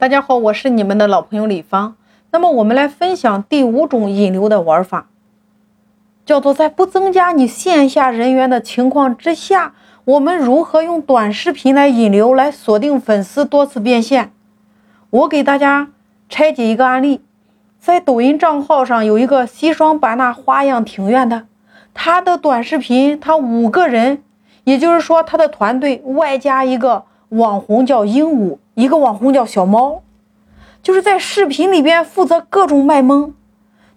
大家好，我是你们的老朋友李芳。那么我们来分享第五种引流的玩法，叫做在不增加你线下人员的情况之下，我们如何用短视频来引流，来锁定粉丝，多次变现。我给大家拆解一个案例，在抖音账号上有一个西双版纳花样庭院的，他的短视频他五个人，也就是说他的团队外加一个网红叫鹦鹉。一个网红叫小猫，就是在视频里边负责各种卖萌，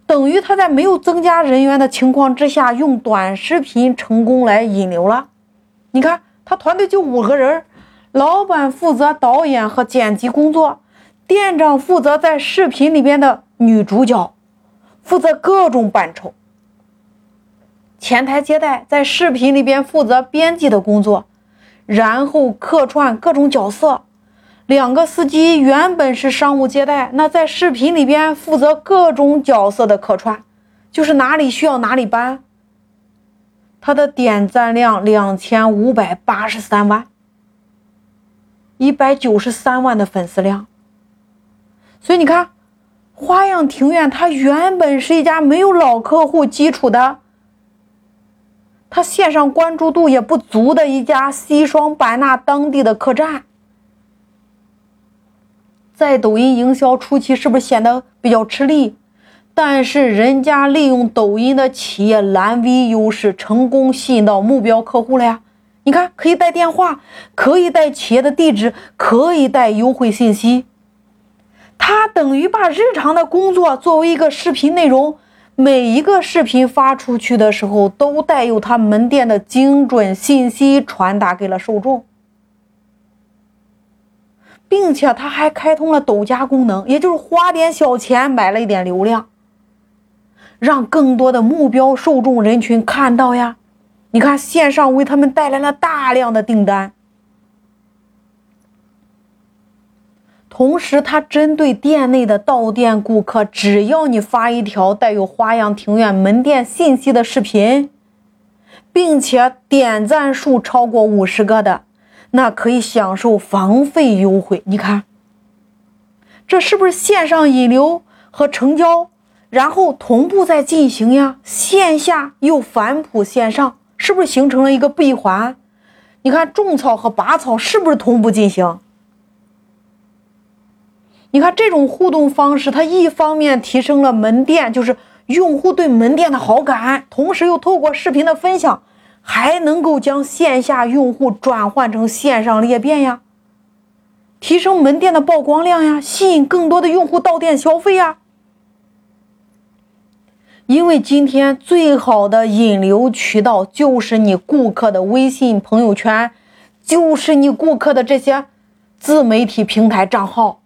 等于他在没有增加人员的情况之下，用短视频成功来引流了。你看，他团队就五个人，老板负责导演和剪辑工作，店长负责在视频里边的女主角，负责各种扮丑，前台接待在视频里边负责编辑的工作，然后客串各种角色。两个司机原本是商务接待，那在视频里边负责各种角色的客串，就是哪里需要哪里搬。他的点赞量两千五百八十三万，一百九十三万的粉丝量。所以你看，花样庭院它原本是一家没有老客户基础的，它线上关注度也不足的一家西双版纳当地的客栈。在抖音营销初期，是不是显得比较吃力？但是人家利用抖音的企业蓝 V 优势，成功吸引到目标客户了呀！你看，可以带电话，可以带企业的地址，可以带优惠信息。他等于把日常的工作作为一个视频内容，每一个视频发出去的时候，都带有他门店的精准信息传达给了受众。并且他还开通了抖加功能，也就是花点小钱买了一点流量，让更多的目标受众人群看到呀。你看，线上为他们带来了大量的订单。同时，他针对店内的到店顾客，只要你发一条带有花样庭院门店信息的视频，并且点赞数超过五十个的。那可以享受房费优惠，你看，这是不是线上引流和成交，然后同步在进行呀？线下又反哺线上，是不是形成了一个闭环？你看种草和拔草是不是同步进行？你看这种互动方式，它一方面提升了门店，就是用户对门店的好感，同时又透过视频的分享。还能够将线下用户转换成线上裂变呀，提升门店的曝光量呀，吸引更多的用户到店消费呀。因为今天最好的引流渠道就是你顾客的微信朋友圈，就是你顾客的这些自媒体平台账号。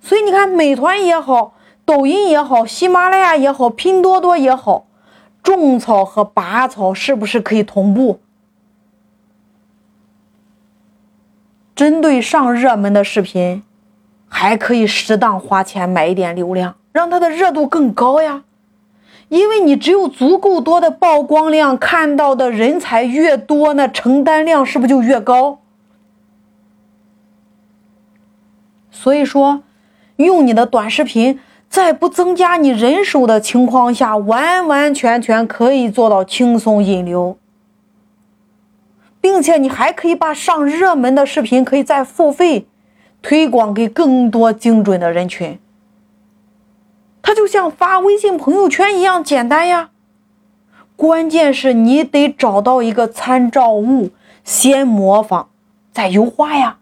所以你看，美团也好，抖音也好，喜马拉雅也好，拼多多也好。种草和拔草是不是可以同步？针对上热门的视频，还可以适当花钱买一点流量，让它的热度更高呀。因为你只有足够多的曝光量，看到的人才越多，那成单量是不是就越高？所以说，用你的短视频。在不增加你人手的情况下，完完全全可以做到轻松引流，并且你还可以把上热门的视频可以再付费推广给更多精准的人群。它就像发微信朋友圈一样简单呀，关键是你得找到一个参照物，先模仿，再优化呀。